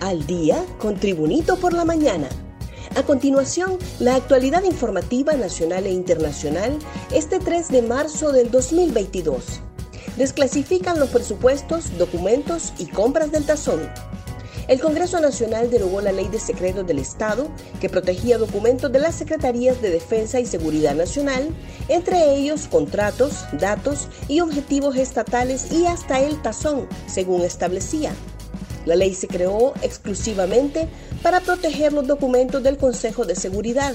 Al día con Tribunito por la mañana. A continuación, la actualidad informativa nacional e internacional este 3 de marzo del 2022. Desclasifican los presupuestos, documentos y compras del tazón. El Congreso Nacional derogó la Ley de Secretos del Estado, que protegía documentos de las Secretarías de Defensa y Seguridad Nacional, entre ellos contratos, datos y objetivos estatales y hasta el tazón, según establecía. La ley se creó exclusivamente para proteger los documentos del Consejo de Seguridad,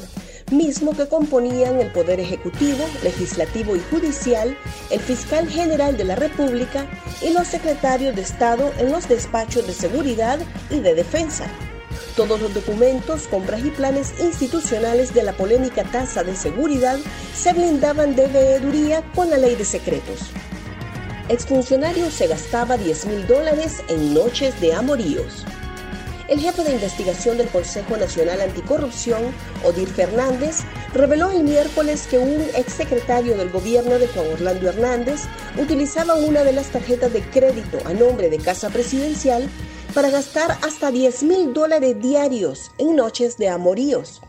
mismo que componían el Poder Ejecutivo, Legislativo y Judicial, el Fiscal General de la República y los secretarios de Estado en los despachos de seguridad y de defensa. Todos los documentos, compras y planes institucionales de la polémica tasa de seguridad se blindaban de veeduría con la ley de secretos exfuncionario se gastaba 10 mil dólares en noches de amoríos. El jefe de investigación del Consejo Nacional Anticorrupción, Odir Fernández, reveló el miércoles que un exsecretario del gobierno de Juan Orlando Hernández utilizaba una de las tarjetas de crédito a nombre de Casa Presidencial para gastar hasta 10 mil dólares diarios en noches de amoríos.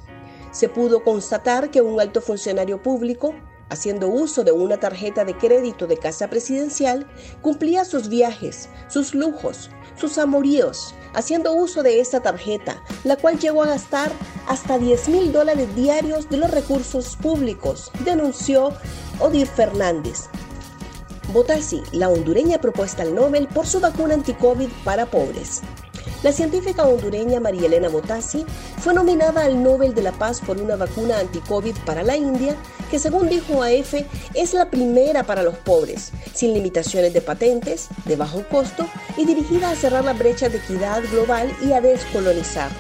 Se pudo constatar que un alto funcionario público haciendo uso de una tarjeta de crédito de casa presidencial, cumplía sus viajes, sus lujos, sus amoríos, haciendo uso de esta tarjeta, la cual llegó a gastar hasta 10 mil dólares diarios de los recursos públicos, denunció Odir Fernández. Botasi, la hondureña propuesta al Nobel por su vacuna anti-COVID para pobres. La científica hondureña María Elena Botassi fue nominada al Nobel de la Paz por una vacuna anti-COVID para la India, que según dijo AF es la primera para los pobres, sin limitaciones de patentes, de bajo costo y dirigida a cerrar la brecha de equidad global y a descolonizar.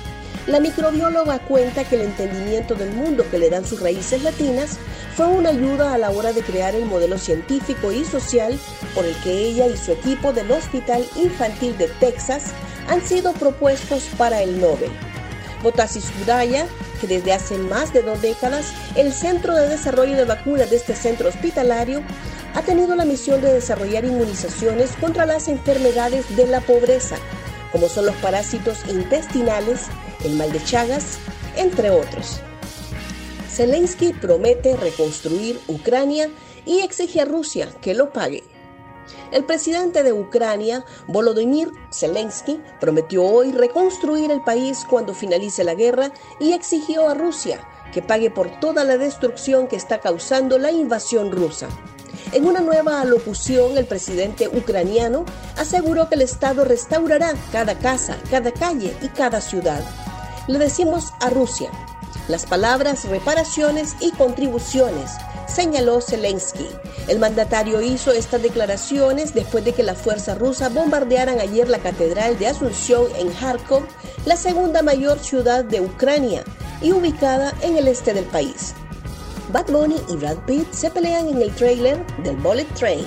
La microbióloga cuenta que el entendimiento del mundo que le dan sus raíces latinas fue una ayuda a la hora de crear el modelo científico y social por el que ella y su equipo del Hospital Infantil de Texas han sido propuestos para el Nobel. Botassi Sudaya, que desde hace más de dos décadas el Centro de Desarrollo de Vacunas de este centro hospitalario ha tenido la misión de desarrollar inmunizaciones contra las enfermedades de la pobreza, como son los parásitos intestinales, el mal de Chagas, entre otros. Zelensky promete reconstruir Ucrania y exige a Rusia que lo pague. El presidente de Ucrania, Volodymyr Zelensky, prometió hoy reconstruir el país cuando finalice la guerra y exigió a Rusia que pague por toda la destrucción que está causando la invasión rusa. En una nueva alocución, el presidente ucraniano aseguró que el Estado restaurará cada casa, cada calle y cada ciudad. Le decimos a Rusia, las palabras reparaciones y contribuciones señaló Zelensky. El mandatario hizo estas declaraciones después de que las fuerzas rusas bombardearan ayer la Catedral de Asunción en Kharkov, la segunda mayor ciudad de Ucrania y ubicada en el este del país. Bad Bunny y Brad Pitt se pelean en el trailer del Bullet Train.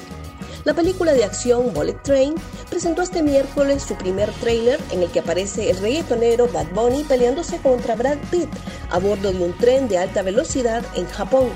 La película de acción Bullet Train presentó este miércoles su primer trailer en el que aparece el reggaetonero Bad Bunny peleándose contra Brad Pitt a bordo de un tren de alta velocidad en Japón.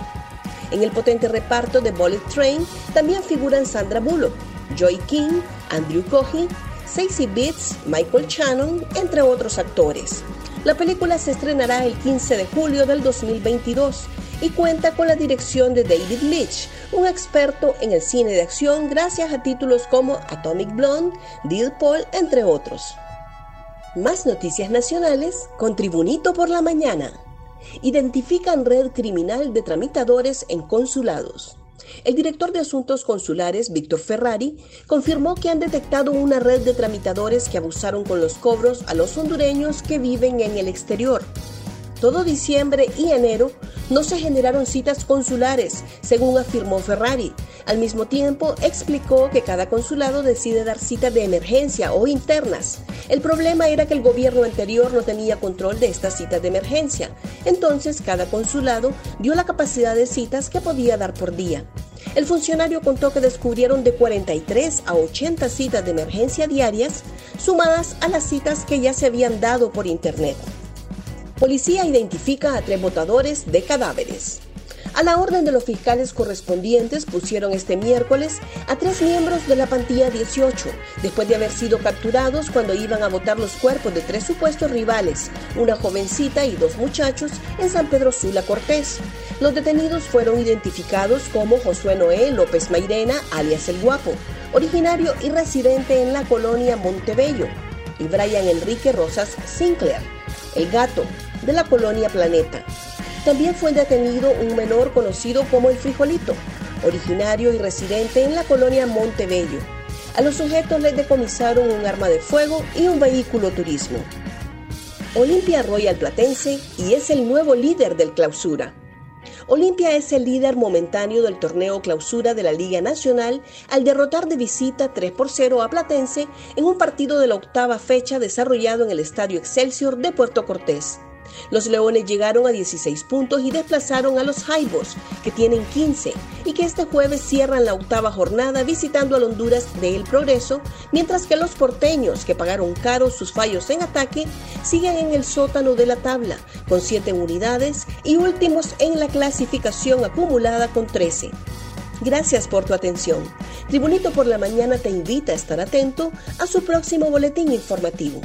En el potente reparto de Bullet Train también figuran Sandra Bullock, Joy King, Andrew Cohen, Stacey Beats, Michael Shannon, entre otros actores. La película se estrenará el 15 de julio del 2022 y cuenta con la dirección de David Leitch, un experto en el cine de acción gracias a títulos como Atomic Blonde, Deal Paul, entre otros. Más noticias nacionales con Tribunito por la Mañana identifican red criminal de tramitadores en consulados. El director de Asuntos Consulares, Víctor Ferrari, confirmó que han detectado una red de tramitadores que abusaron con los cobros a los hondureños que viven en el exterior. Todo diciembre y enero no se generaron citas consulares, según afirmó Ferrari. Al mismo tiempo, explicó que cada consulado decide dar citas de emergencia o internas. El problema era que el gobierno anterior no tenía control de estas citas de emergencia. Entonces, cada consulado dio la capacidad de citas que podía dar por día. El funcionario contó que descubrieron de 43 a 80 citas de emergencia diarias, sumadas a las citas que ya se habían dado por Internet. Policía identifica a tres botadores de cadáveres. A la orden de los fiscales correspondientes pusieron este miércoles a tres miembros de la pantilla 18, después de haber sido capturados cuando iban a votar los cuerpos de tres supuestos rivales, una jovencita y dos muchachos, en San Pedro Sula Cortés. Los detenidos fueron identificados como Josué Noé López Mairena, alias El Guapo, originario y residente en la colonia Montebello, y Brian Enrique Rosas Sinclair, el gato, de la colonia Planeta. También fue detenido un menor conocido como el Frijolito, originario y residente en la colonia Montebello. A los sujetos les decomisaron un arma de fuego y un vehículo turismo. Olimpia Royal Platense y es el nuevo líder del clausura. Olimpia es el líder momentáneo del torneo clausura de la Liga Nacional al derrotar de visita 3 por 0 a Platense en un partido de la octava fecha desarrollado en el Estadio Excelsior de Puerto Cortés. Los Leones llegaron a 16 puntos y desplazaron a los Jaibos, que tienen 15, y que este jueves cierran la octava jornada visitando al Honduras de El Progreso, mientras que los porteños, que pagaron caro sus fallos en ataque, siguen en el sótano de la tabla, con 7 unidades y últimos en la clasificación acumulada con 13. Gracias por tu atención. Tribunito por la Mañana te invita a estar atento a su próximo boletín informativo.